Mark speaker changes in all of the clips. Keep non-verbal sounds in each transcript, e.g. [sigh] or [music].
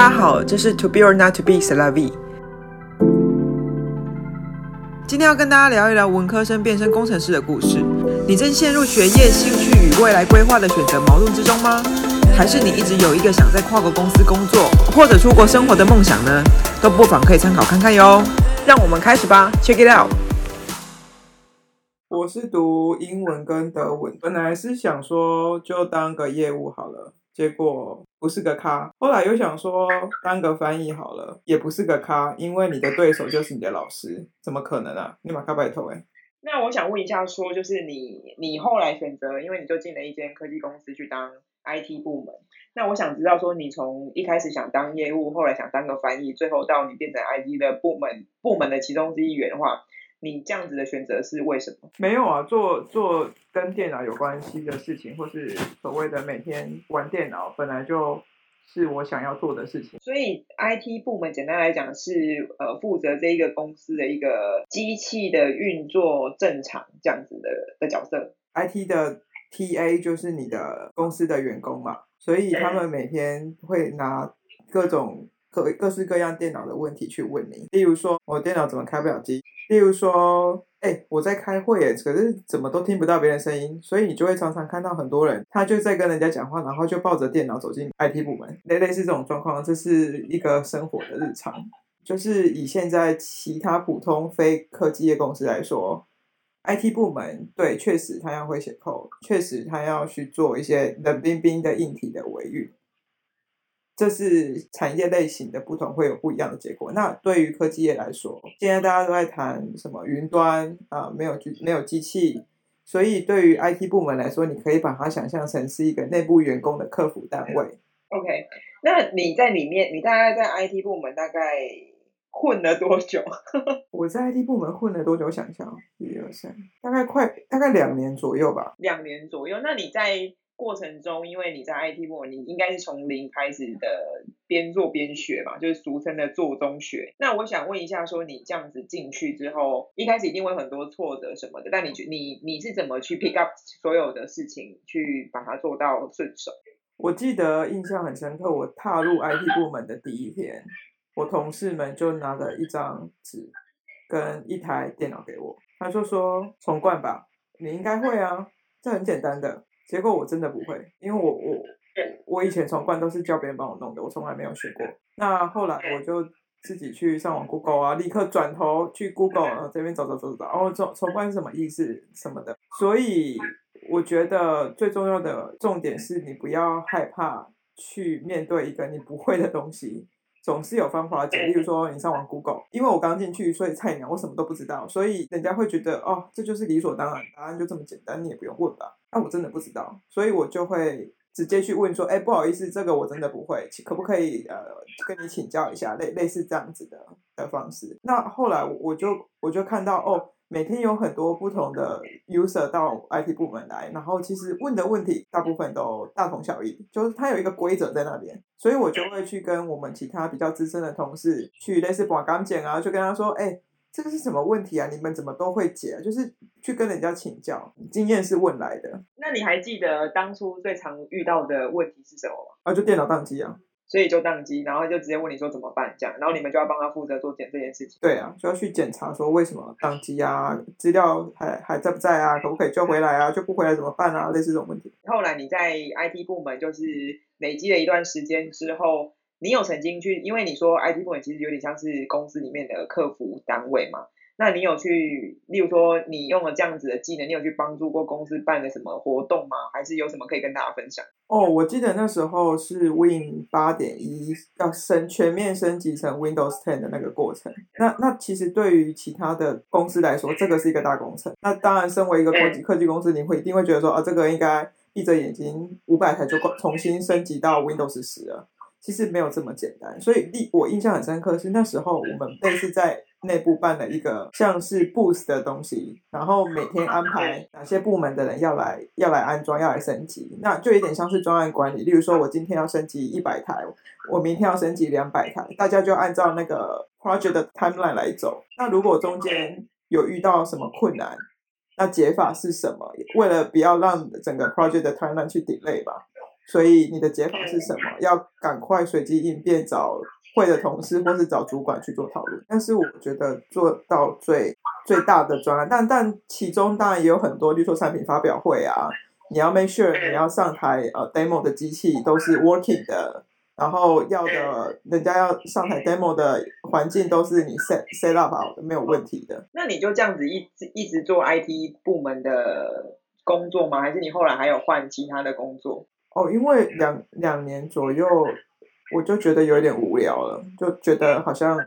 Speaker 1: 大家好，这是 To Be or Not to Be C'est la vie。今天要跟大家聊一聊文科生变身工程师的故事。你正陷入学业、兴趣与未来规划的选择矛盾之中吗？还是你一直有一个想在跨国公司工作或者出国生活的梦想呢？都不妨可以参考看看哟。让我们开始吧，Check it out。我是读英文跟德文，本来是想说就当个业务好了。结果不是个咖，后来又想说当个翻译好了，也不是个咖，因为你的对手就是你的老师，怎么可能啊？你马卡拜头哎。
Speaker 2: 那我想问一下，说就是你你后来选择，因为你就进了一间科技公司去当 IT 部门，那我想知道说你从一开始想当业务，后来想当个翻译，最后到你变成 IT 的部门部门的其中之一员的话。你这样子的选择是为什么？
Speaker 1: 没有啊，做做跟电脑有关系的事情，或是所谓的每天玩电脑，本来就是我想要做的事情。
Speaker 2: 所以 IT 部门简单来讲是呃负责这一个公司的一个机器的运作正常这样子的的角色。
Speaker 1: IT 的 TA 就是你的公司的员工嘛，所以他们每天会拿各种。各各式各样电脑的问题去问你，例如说我电脑怎么开不了机？例如说，哎、我在开会，可是怎么都听不到别人声音，所以你就会常常看到很多人，他就在跟人家讲话，然后就抱着电脑走进 IT 部门，类类似这种状况，这是一个生活的日常。就是以现在其他普通非科技业公司来说，IT 部门对，确实他要会写 code，确实他要去做一些冷冰冰的硬体的维运。这是产业类型的不同，会有不一样的结果。那对于科技业来说，现在大家都在谈什么云端啊，没有机没有机器，所以对于 IT 部门来说，你可以把它想象成是一个内部员工的客服单位。
Speaker 2: OK，那你在里面，你大概在 IT 部门大概混了多久？[laughs]
Speaker 1: 我在 IT 部门混了多久？我想一下，一二三，大概快大概两年左右吧。
Speaker 2: 两年左右，那你在？过程中，因为你在 IT 部门，你应该是从零开始的，边做边学嘛，就是俗称的做中学。那我想问一下，说你这样子进去之后，一开始一定会很多挫折什么的，但你你你是怎么去 pick up 所有的事情，去把它做到顺手？
Speaker 1: 我记得印象很深刻，我踏入 IT 部门的第一天，我同事们就拿了一张纸跟一台电脑给我，他就说重灌吧，你应该会啊，这很简单的。结果我真的不会，因为我我 [laughs] 我以前重灌都是叫别人帮我弄的，我从来没有学过。那后来我就自己去上网 Google 啊，立刻转头去 Google，然后这边找找找找，然后重重灌是什么意思什么的。所以我觉得最重要的重点是你不要害怕去面对一个你不会的东西。总是有方法解，例如说你上网 Google，因为我刚进去，所以菜鸟我什么都不知道，所以人家会觉得哦，这就是理所当然，答案就这么简单，你也不用问吧？那、我真的不知道，所以我就会直接去问说，哎，不好意思，这个我真的不会，可不可以呃跟你请教一下，类类似这样子的的方式。那后来我就我就看到哦。每天有很多不同的 user 到 IT 部门来，然后其实问的问题大部分都大同小异，就是它有一个规则在那边，所以我就会去跟我们其他比较资深的同事去类似把钢剪啊，就跟他说，哎、这个是什么问题啊？你们怎么都会解？就是去跟人家请教，经验是问来的。
Speaker 2: 那你还记得当初最常遇到的问题是什么吗？
Speaker 1: 啊，就电脑宕机啊。
Speaker 2: 所以就宕机，然后就直接问你说怎么办这样，然后你们就要帮他负责做检这件事情。
Speaker 1: 对啊，就要去检查说为什么宕机啊，资料还还在不在啊，可不可以救回来啊，救不回来怎么办啊，类似这种问题。
Speaker 2: 后来你在 IT 部门就是累积了一段时间之后，你有曾经去，因为你说 IT 部门其实有点像是公司里面的客服单位嘛。那你有去，例如说你用了这样子的技能，你有去帮助过公司办的什么活动吗？还是有什么可以跟大家分享？
Speaker 1: 哦，我记得那时候是 Win 八点一要升全面升级成 Windows Ten 的那个过程。那那其实对于其他的公司来说，这个是一个大工程。那当然，身为一个科技科技公司，你会一定会觉得说啊，这个应该闭着眼睛五百台就重新升级到 Windows 十了。其实没有这么简单。所以第，我印象很深刻是那时候我们类似在。内部办了一个像是 booth 的东西，然后每天安排哪些部门的人要来要来安装要来升级，那就有点像是专案管理。例如说，我今天要升级一百台，我明天要升级两百台，大家就按照那个 project 的 timeline 来走。那如果中间有遇到什么困难，那解法是什么？为了不要让整个 project 的 timeline 去 delay 吧。所以你的解法是什么？要赶快随机应变，找会的同事或是找主管去做讨论。但是我觉得做到最最大的专案，但但其中当然也有很多，例如说产品发表会啊，你要 make sure 你要上台呃 demo 的机器都是 working 的。然后要的，人家要上台 demo 的环境都是你 set set up 好的，没有问题的。
Speaker 2: 那你就这样子一直一直做 IT 部门的工作吗？还是你后来还有换其他的工作？
Speaker 1: 哦，因为两两年左右，我就觉得有点无聊了，就觉得好像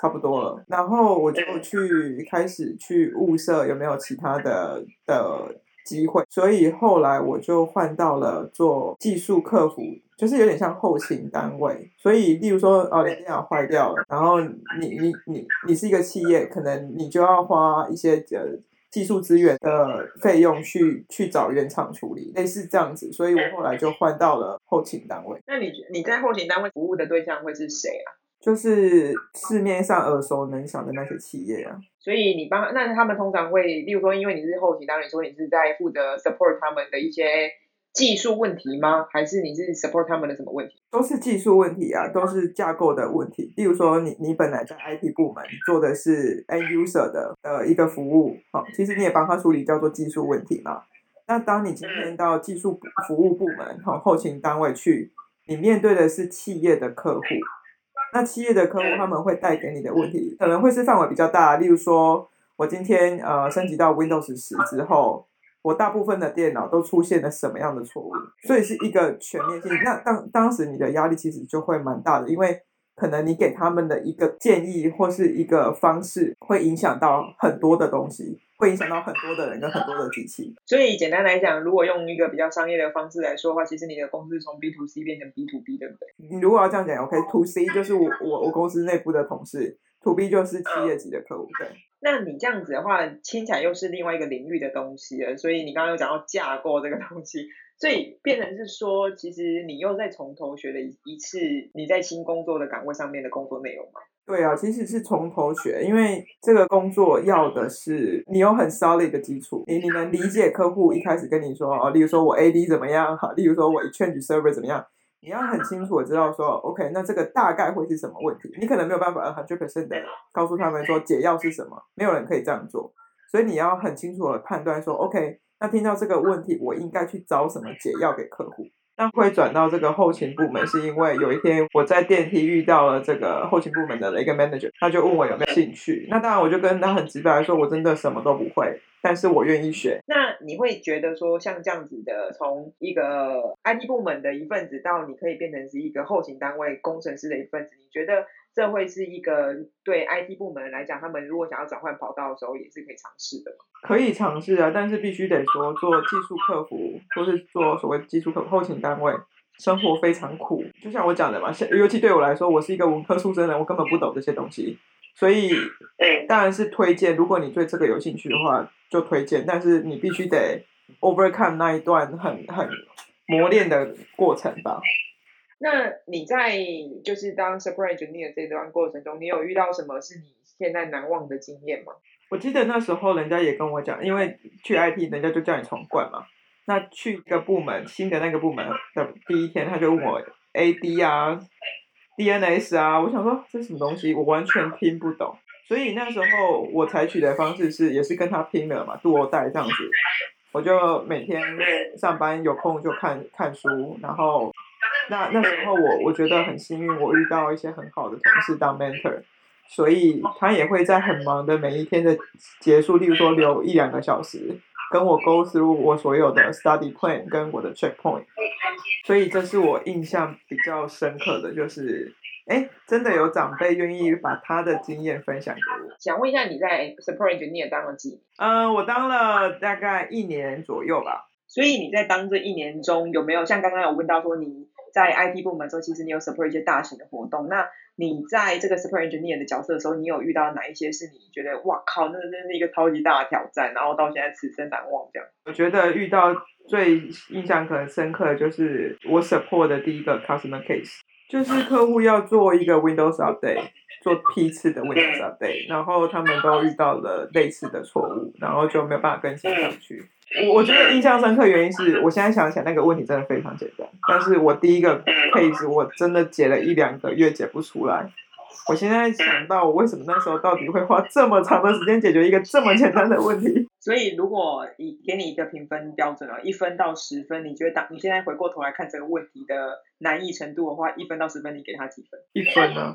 Speaker 1: 差不多了。然后我就去开始去物色有没有其他的的机会，所以后来我就换到了做技术客服。就是有点像后勤单位，所以例如说，哦，你电脑坏掉了，然后你你你你是一个企业，可能你就要花一些呃技术资源的费用去去找原厂处理，类似这样子，所以我后来就换到了后勤单位。
Speaker 2: 那你你在后勤单位服务的对象会是谁啊？
Speaker 1: 就是市面上耳熟能详的那些企业啊。
Speaker 2: 所以你帮那他们通常会，例如说，因为你是后勤单位，说你是在负责 support 他们的一些。技术问题吗？还是你是 support 他们的什么问题？
Speaker 1: 都是技术问题啊，都是架构的问题。例如说你，你你本来在 IT 部门做的是 end user 的呃一个服务，好，其实你也帮他处理叫做技术问题嘛。那当你今天到技术服务部门好后勤单位去，你面对的是企业的客户，那企业的客户他们会带给你的问题可能会是范围比较大。例如说，我今天呃升级到 Windows 十之后。我大部分的电脑都出现了什么样的错误？所以是一个全面性。那当当时你的压力其实就会蛮大的，因为可能你给他们的一个建议或是一个方式，会影响到很多的东西，会影响到很多的人跟很多的机器。
Speaker 2: 所以简单来讲，如果用一个比较商业的方式来说的话，其实你的公司从 B to C 变成 B to B，对不对？
Speaker 1: 你如果要这样讲，OK，To C 就是我我我公司内部的同事，To B 就是企业级的客户，对。
Speaker 2: 那你这样子的话，听起来又是另外一个领域的东西了。所以你刚刚有讲到架构这个东西，所以变成是说，其实你又在从头学了一一次你在新工作的岗位上面的工作内容吗？
Speaker 1: 对啊，其实是从头学，因为这个工作要的是你有很 solid 的基础，你你能理解客户一开始跟你说哦，例如说我 AD 怎么样，哈，例如说我 Exchange Server 怎么样。你要很清楚的知道说，OK，那这个大概会是什么问题？你可能没有办法很100%的告诉他们说解药是什么，没有人可以这样做，所以你要很清楚的判断说，OK，那听到这个问题，我应该去找什么解药给客户。那会转到这个后勤部门，是因为有一天我在电梯遇到了这个后勤部门的一个 manager，他就问我有没有兴趣。那当然，我就跟他很直白说，我真的什么都不会，但是我愿意学。
Speaker 2: 那你会觉得说，像这样子的，从一个 IT 部门的一份子到你可以变成是一个后勤单位工程师的一份子，你觉得？这会是一个对 IT 部门来讲，他们如果想要转换跑道的时候，也是可以尝试的。
Speaker 1: 可以尝试啊，但是必须得说，做技术客服或是做所谓技术客后勤单位，生活非常苦。就像我讲的嘛，尤其对我来说，我是一个文科出身的，我根本不懂这些东西。所以，当然是推荐。如果你对这个有兴趣的话，就推荐。但是你必须得 overcome 那一段很很磨练的过程吧。
Speaker 2: 那你在就是当 support engineer 这段过程中，你有遇到什么是你现在难忘的经验吗？
Speaker 1: 我记得那时候人家也跟我讲，因为去 IT 人家就叫你重灌嘛。那去一个部门，新的那个部门的第一天，他就问我 AD 啊、DNS 啊，我想说这是什么东西，我完全听不懂。所以那时候我采取的方式是，也是跟他拼了嘛多带这样子。我就每天上班有空就看看书，然后。那那时候我我觉得很幸运，我遇到一些很好的同事当 mentor，所以他也会在很忙的每一天的结束，例如说留一两个小时跟我 go through 我所有的 study plan 跟我的 checkpoint，所以这是我印象比较深刻的就是，哎，真的有长辈愿意把他的经验分享给我。
Speaker 2: 想问一下你在 support engineer 当了几年？
Speaker 1: 嗯，我当了大概一年左右吧。
Speaker 2: 所以你在当这一年中有没有像刚刚有问到说你？在 IT 部门的时候，其实你有 support 一些大型的活动。那你在这个 support engineer 的角色的时候，你有遇到哪一些是你觉得哇靠，那真是一个超级大的挑战，然后到现在此生难忘这样？
Speaker 1: 我觉得遇到最印象可能深刻的就是我 support 的第一个 customer case，就是客户要做一个 Windows update，做批次的 Windows update，然后他们都遇到了类似的错误，然后就没有办法更新上去。我我觉得印象深刻原因是我现在想起来那个问题真的非常简单，但是我第一个 case 我真的解了一两个月解不出来。我现在想到，我为什么那时候到底会花这么长的时间解决一个这么简单的问题？[laughs]
Speaker 2: 所以，如果以给你一个评分标准啊，一分到十分，你觉得当你现在回过头来看这个问题的难易程度的话，一分到十分，你给他几分？
Speaker 1: 一分呢？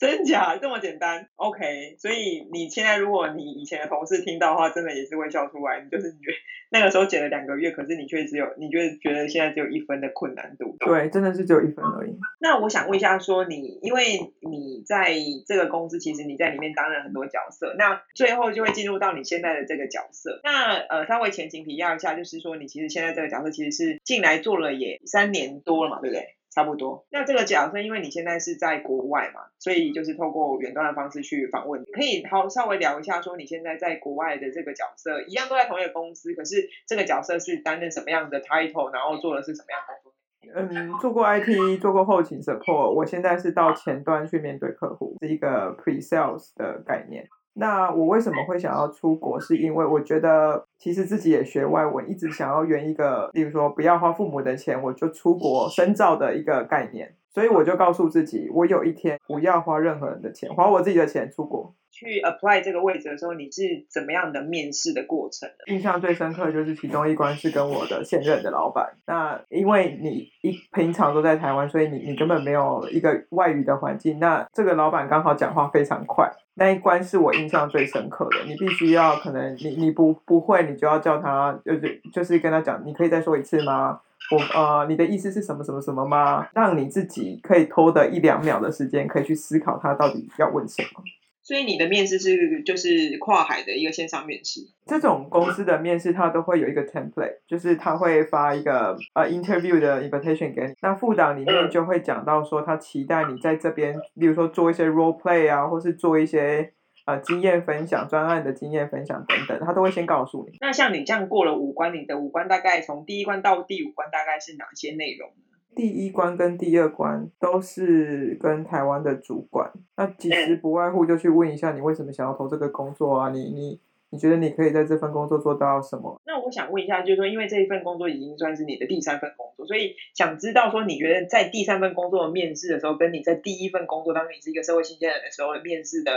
Speaker 2: 真假这么简单？OK，所以你现在如果你以前的同事听到的话，真的也是会笑出来。你就是觉得那个时候减了两个月，可是你却只有你觉得觉得现在只有一分的困难度。
Speaker 1: 对，真的是只有一分而已。
Speaker 2: 那我想问一下，说你因为你在这个公司，其实你在里面担任很多角色，那最后就会进入到你现在的这个角色。那呃，稍微前情提要一下，就是说你其实现在这个角色其实是进来做了也三年多了嘛，对不对？差不多。那这个角色，因为你现在是在国外嘛，所以就是透过远端的方式去访问你。可以好稍微聊一下，说你现在在国外的这个角色，一样都在同一个公司，可是这个角色是担任什么样的 title，然后做的是什么样的工作？
Speaker 1: 嗯，做过 IT，做过后勤 support，我现在是到前端去面对客户，是一个 pre-sales 的概念。那我为什么会想要出国？是因为我觉得其实自己也学外文，一直想要圆一个，例如说不要花父母的钱，我就出国深造的一个概念。所以我就告诉自己，我有一天不要花任何人的钱，花我自己的钱出国。
Speaker 2: 去 apply 这个位置的时候，你是怎么样的面试的过程？
Speaker 1: 印象最深刻就是其中一关是跟我的现任的老板。那因为你一平常都在台湾，所以你你根本没有一个外语的环境。那这个老板刚好讲话非常快，那一关是我印象最深刻的。你必须要可能你你不不会，你就要叫他就是就是跟他讲，你可以再说一次吗？我呃，你的意思是什么什么什么吗？让你自己可以拖的一两秒的时间，可以去思考他到底要问什么。
Speaker 2: 所以你的面试是就是跨海的一个线上面试。
Speaker 1: 这种公司的面试，它都会有一个 template，就是他会发一个呃 interview 的 invitation 给你。那副档里面就会讲到说，他期待你在这边，例如说做一些 role play 啊，或是做一些呃经验分享、专案的经验分享等等，他都会先告诉你。
Speaker 2: 那像你这样过了五关，你的五关大概从第一关到第五关大概是哪些内容？
Speaker 1: 第一关跟第二关都是跟台湾的主管，那其实不外乎就去问一下你为什么想要投这个工作啊？你你你觉得你可以在这份工作做到什么？
Speaker 2: 那我想问一下，就是说，因为这一份工作已经算是你的第三份工作，所以想知道说，你觉得在第三份工作的面试的时候，跟你在第一份工作当你是一个社会新鲜人的时候面试的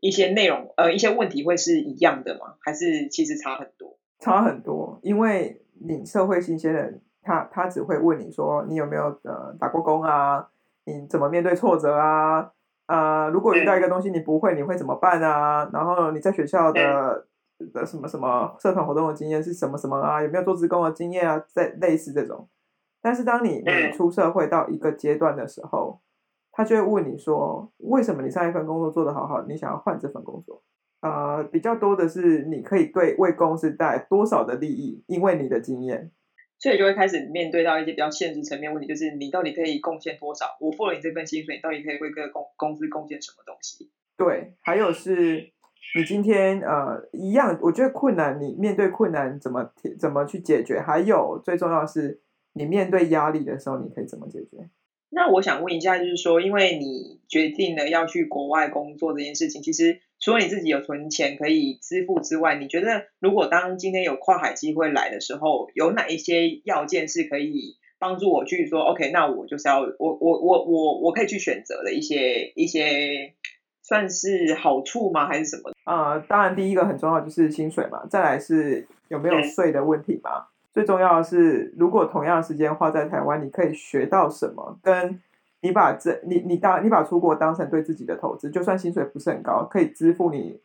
Speaker 2: 一些内容，呃，一些问题会是一样的吗？还是其实差很多？
Speaker 1: 差很多，因为你社会新鲜人。他他只会问你说，你有没有呃打过工啊？你怎么面对挫折啊？啊、呃，如果遇到一个东西你不会，你会怎么办啊？然后你在学校的的什么什么社团活动的经验是什么什么啊？有没有做职工的经验啊？在类似这种。但是当你你出社会到一个阶段的时候，他就会问你说，为什么你上一份工作做得好好，你想要换这份工作？啊、呃，比较多的是你可以对为公司带来多少的利益，因为你的经验。
Speaker 2: 所以就会开始面对到一些比较现实层面问题，就是你到底可以贡献多少？我付了你这份薪水，你到底可以为这个公公司贡献什么东西？
Speaker 1: 对，还有是你今天呃一样，我觉得困难，你面对困难怎么怎么去解决？还有最重要的是，你面对压力的时候，你可以怎么解决？
Speaker 2: 那我想问一下，就是说，因为你决定了要去国外工作这件事情，其实除了你自己有存钱可以支付之外，你觉得如果当今天有跨海机会来的时候，有哪一些要件是可以帮助我去说，OK，那我就是要我我我我我可以去选择的一些一些算是好处吗？还是什么？
Speaker 1: 啊、呃，当然第一个很重要就是薪水嘛，再来是有没有税的问题嘛。最重要的是，如果同样的时间花在台湾，你可以学到什么？跟你把这你你当你把出国当成对自己的投资，就算薪水不是很高，可以支付你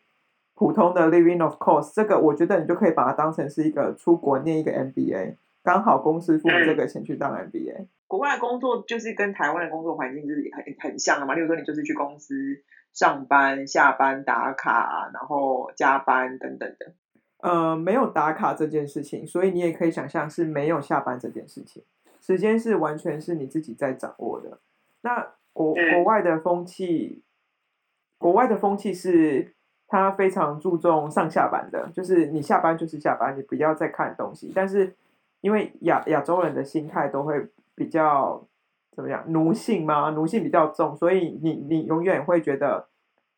Speaker 1: 普通的 living of course，这个我觉得你就可以把它当成是一个出国念一个 MBA，刚好公司付你这个钱去当 MBA。
Speaker 2: 嗯。国外的工作就是跟台湾的工作环境就是很很像的嘛，例如说你就是去公司上班、下班打卡，然后加班等等的。
Speaker 1: 呃，没有打卡这件事情，所以你也可以想象是没有下班这件事情，时间是完全是你自己在掌握的。那国国外的风气，国外的风气是他非常注重上下班的，就是你下班就是下班，你不要再看东西。但是因为亚亚洲人的心态都会比较怎么样，奴性嘛，奴性比较重，所以你你永远会觉得。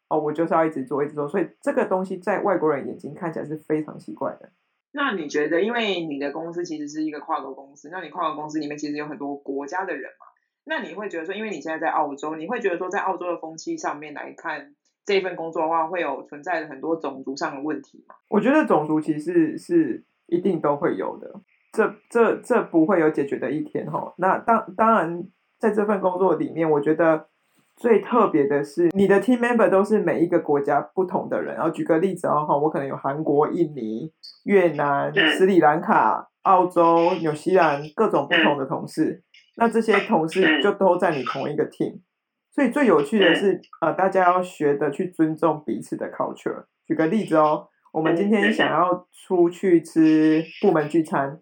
Speaker 1: 哦，我就是要一直做，一直做，所以这个东西在外国人眼睛看起来是非常奇怪的。
Speaker 2: 那你觉得，因为你的公司其实是一个跨国公司，那你跨国公司里面其实有很多国家的人嘛？那你会觉得说，因为你现在在澳洲，你会觉得说，在澳洲的风气上面来看，这份工作的话，会有存在很多种族上的问题吗？
Speaker 1: 我觉得种族歧视是一定都会有的，这这这不会有解决的一天哈。那当当然，在这份工作里面，我觉得最特别的是，你的 team member 都是每一个国家不同的人。然后举个例子哦，哈，我可能有韩国、印尼、越南、斯里兰卡、澳洲、纽西兰各种不同的同事。那这些同事就都在你同一个 team，所以最有趣的是，呃，大家要学的去尊重彼此的 culture。举个例子哦，我们今天想要出去吃部门聚餐，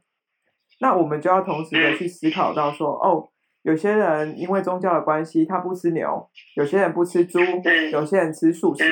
Speaker 1: 那我们就要同时的去思考到说，哦，有些人因为宗教的关系，他不吃牛；有些人不吃猪；有些人吃素食。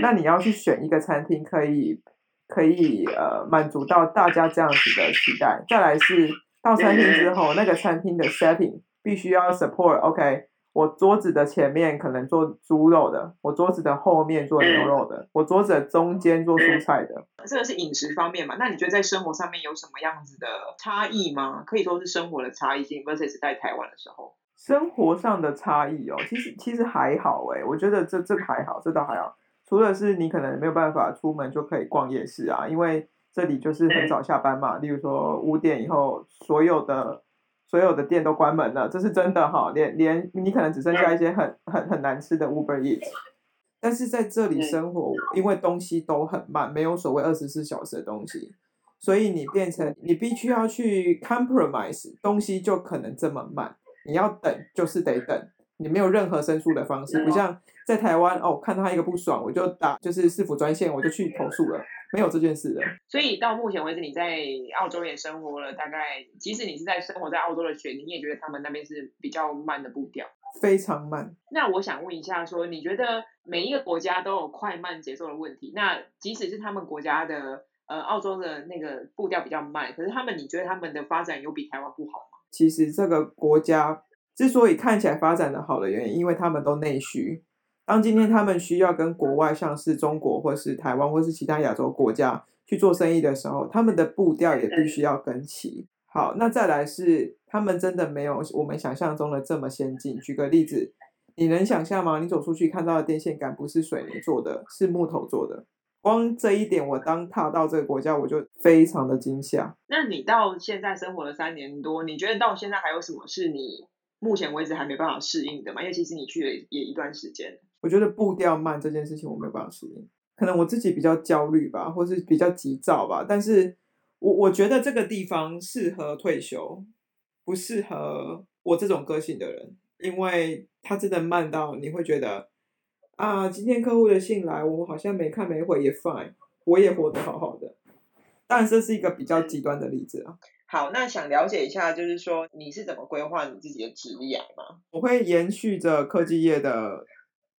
Speaker 1: 那你要去选一个餐厅，可以可以呃满足到大家这样子的期待。再来是。到餐厅之 [laughs] 后，那个餐厅的 setting 必须要 support。OK，我桌子的前面可能做猪肉的，我桌子的后面做牛肉的，我桌子的中间做蔬菜的。
Speaker 2: 这个是饮食方面嘛？那你觉得在生活上面有什么样子的差异吗？可以说是生活的差异性，versus 在台湾的时候。
Speaker 1: 生活上的差异哦，其实其实还好诶，我觉得这这个还好，这倒还好。除了是你可能没有办法出门就可以逛夜市啊，因为。这里就是很早下班嘛，例如说五点以后，所有的所有的店都关门了，这是真的哈，连连你可能只剩下一些很很很难吃的 Uber Eats，但是在这里生活，因为东西都很慢，没有所谓二十四小时的东西，所以你变成你必须要去 compromise，东西就可能这么慢，你要等就是得等，你没有任何申诉的方式，不像在台湾哦，看到他一个不爽我就打就是市府专线，我就去投诉了。没有这件事的，
Speaker 2: 所以到目前为止，你在澳洲也生活了大概，即使你是在生活在澳洲的雪梨，你也觉得他们那边是比较慢的步调，
Speaker 1: 非常慢。
Speaker 2: 那我想问一下说，说你觉得每一个国家都有快慢节奏的问题？那即使是他们国家的呃澳洲的那个步调比较慢，可是他们你觉得他们的发展有比台湾不好吗？
Speaker 1: 其实这个国家之所以看起来发展的好的原因，因为他们都内需。当今天他们需要跟国外，像是中国或是台湾或是其他亚洲国家去做生意的时候，他们的步调也必须要跟齐。好，那再来是他们真的没有我们想象中的这么先进。举个例子，你能想象吗？你走出去看到的电线杆不是水泥做的，是木头做的。光这一点，我当踏到这个国家，我就非常的惊吓。
Speaker 2: 那你到现在生活了三年多，你觉得到现在还有什么是你目前为止还没办法适应的嘛？因为其实你去了也一段时间。
Speaker 1: 我觉得步调慢这件事情我没有办法适应，可能我自己比较焦虑吧，或是比较急躁吧。但是我我觉得这个地方适合退休，不适合我这种个性的人，因为它真的慢到你会觉得啊，今天客户的信来，我好像没看没回也 fine，我也活得好好的。但这是一个比较极端的例子啊。
Speaker 2: 好，那想了解一下，就是说你是怎么规划你自己的职业吗？
Speaker 1: 我会延续着科技业的。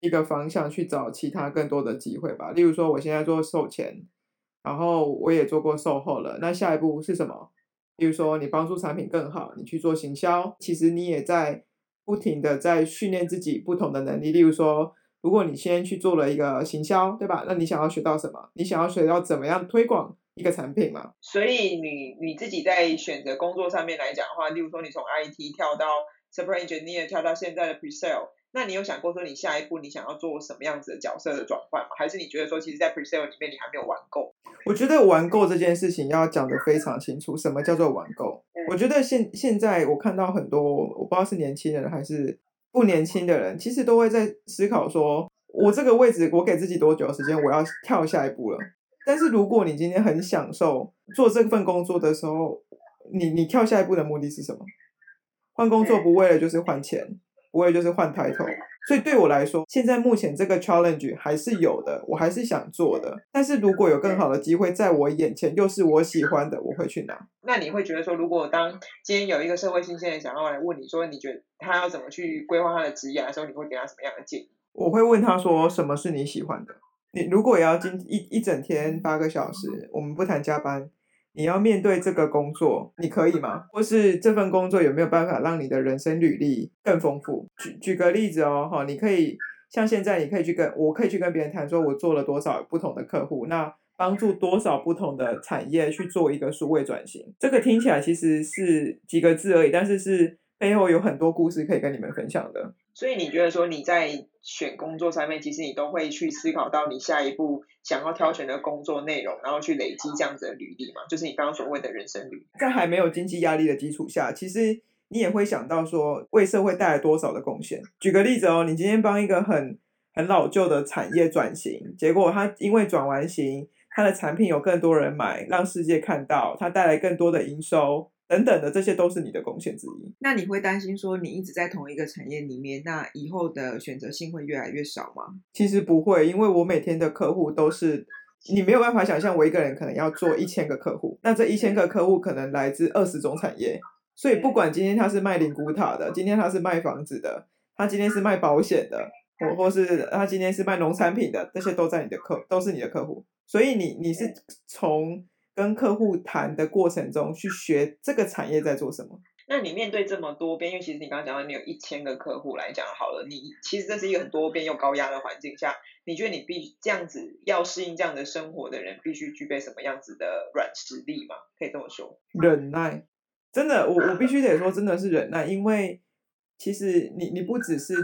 Speaker 1: 一个方向去找其他更多的机会吧。例如说，我现在做售前，然后我也做过售后了。那下一步是什么？例如说，你帮助产品更好，你去做行销，其实你也在不停的在训练自己不同的能力。例如说，如果你先去做了一个行销，对吧？那你想要学到什么？你想要学到怎么样推广一个产品嘛？
Speaker 2: 所以你你自己在选择工作上面来讲的话，例如说，你从 IT 跳到 Support Engineer，跳到现在的 Pre-sale。那你有想过说你下一步你想要做什么样子的角色的转换吗？还是你觉得说其实，在 Pre-sale 里面你还没有玩够？
Speaker 1: 我觉得玩够这件事情要讲得非常清楚，什么叫做玩够？嗯、我觉得现现在我看到很多，我不知道是年轻人还是不年轻的人，其实都会在思考说，我这个位置我给自己多久的时间，我要跳下一步了。但是如果你今天很享受做这份工作的时候，你你跳下一步的目的是什么？换工作不为了就是换钱。不为就是换 title，所以对我来说，现在目前这个 challenge 还是有的，我还是想做的。但是如果有更好的机会在我眼前，又是我喜欢的，我会去拿。
Speaker 2: 那你会觉得说，如果当今天有一个社会新鲜人想要来问你说，你觉得他要怎么去规划他的职业的时候，你会给他什么样的建议？
Speaker 1: 我会问他说，什么是你喜欢的？你如果也要今一一整天八个小时，我们不谈加班。你要面对这个工作，你可以吗？或是这份工作有没有办法让你的人生履历更丰富？举举个例子哦，哈，你可以像现在，你可以去跟我可以去跟别人谈说，我做了多少不同的客户，那帮助多少不同的产业去做一个数位转型。这个听起来其实是几个字而已，但是是背后有很多故事可以跟你们分享的。
Speaker 2: 所以你觉得说你在选工作上面，其实你都会去思考到你下一步想要挑选的工作内容，然后去累积这样子的履历嘛？就是你刚刚所谓的人生履历。
Speaker 1: 在还没有经济压力的基础下，其实你也会想到说为社会带来多少的贡献。举个例子哦，你今天帮一个很很老旧的产业转型，结果它因为转完型，它的产品有更多人买，让世界看到，它带来更多的营收。等等的，这些都是你的贡献之一。
Speaker 3: 那你会担心说，你一直在同一个产业里面，那以后的选择性会越来越少吗？
Speaker 1: 其实不会，因为我每天的客户都是，你没有办法想象，我一个人可能要做一千个客户，那这一千个客户可能来自二十种产业，所以不管今天他是卖灵骨塔的，今天他是卖房子的，他今天是卖保险的，或或是他今天是卖农产品的，这些都在你的客，都是你的客户，所以你你是从。跟客户谈的过程中，去学这个产业在做什么。
Speaker 2: 那你面对这么多边，因为其实你刚刚讲到你有一千个客户来讲好了，你其实这是一个很多边又高压的环境下，你觉得你必这样子要适应这样的生活的人，必须具备什么样子的软实力吗？可以这么说？
Speaker 1: 忍耐，真的，我我必须得说，[laughs] 真的是忍耐，因为其实你你不只是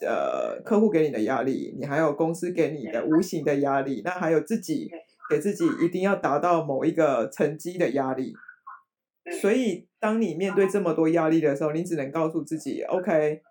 Speaker 1: 呃客户给你的压力，你还有公司给你的无形的压力，那还有自己。给自己一定要达到某一个成绩的压力，所以当你面对这么多压力的时候，你只能告诉自己：OK，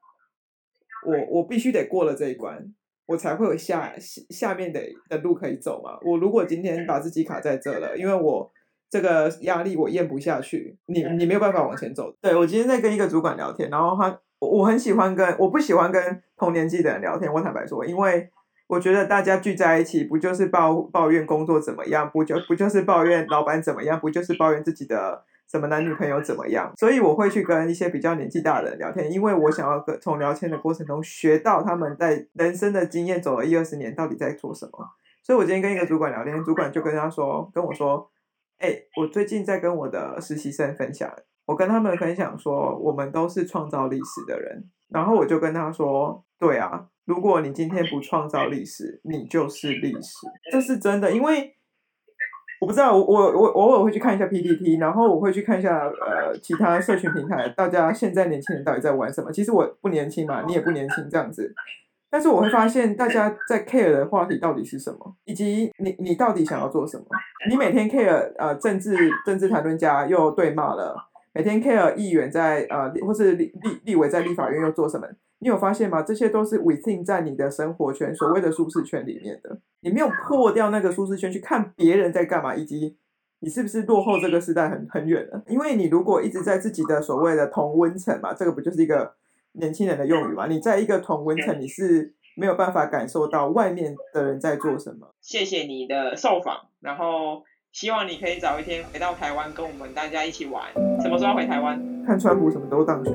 Speaker 1: 我我必须得过了这一关，我才会有下下面的的路可以走嘛。我如果今天把自己卡在这了，因为我这个压力我咽不下去，你你没有办法往前走。对，我今天在跟一个主管聊天，然后他我很喜欢跟我不喜欢跟同年纪的人聊天，我坦白说，因为。我觉得大家聚在一起，不就是抱抱怨工作怎么样？不就不就是抱怨老板怎么样？不就是抱怨自己的什么男女朋友怎么样？所以我会去跟一些比较年纪大的人聊天，因为我想要从聊天的过程中学到他们在人生的经验，走了一二十年到底在做什么。所以我今天跟一个主管聊天，主管就跟他说，跟我说，哎，我最近在跟我的实习生分享，我跟他们分享说，我们都是创造历史的人。然后我就跟他说，对啊。如果你今天不创造历史，你就是历史，这是真的。因为我不知道，我我我偶尔会去看一下 PPT，然后我会去看一下呃其他社群平台，大家现在年轻人到底在玩什么？其实我不年轻嘛，你也不年轻这样子，但是我会发现大家在 care 的话题到底是什么，以及你你到底想要做什么？你每天 care 呃政治政治谈论家又对骂了，每天 care 议员在呃或是立立委在立法院又做什么？你有发现吗？这些都是 within 在你的生活圈，所谓的舒适圈里面的。你没有破掉那个舒适圈去看别人在干嘛，以及你是不是落后这个时代很很远了？因为你如果一直在自己的所谓的同温层嘛，这个不就是一个年轻人的用语嘛？你在一个同温层，你是没有办法感受到外面的人在做什么。
Speaker 2: 谢谢你的受访，然后希望你可以早一天回到台湾，跟我们大家一起玩。什么时候回台湾？
Speaker 1: 看川普什么都当选。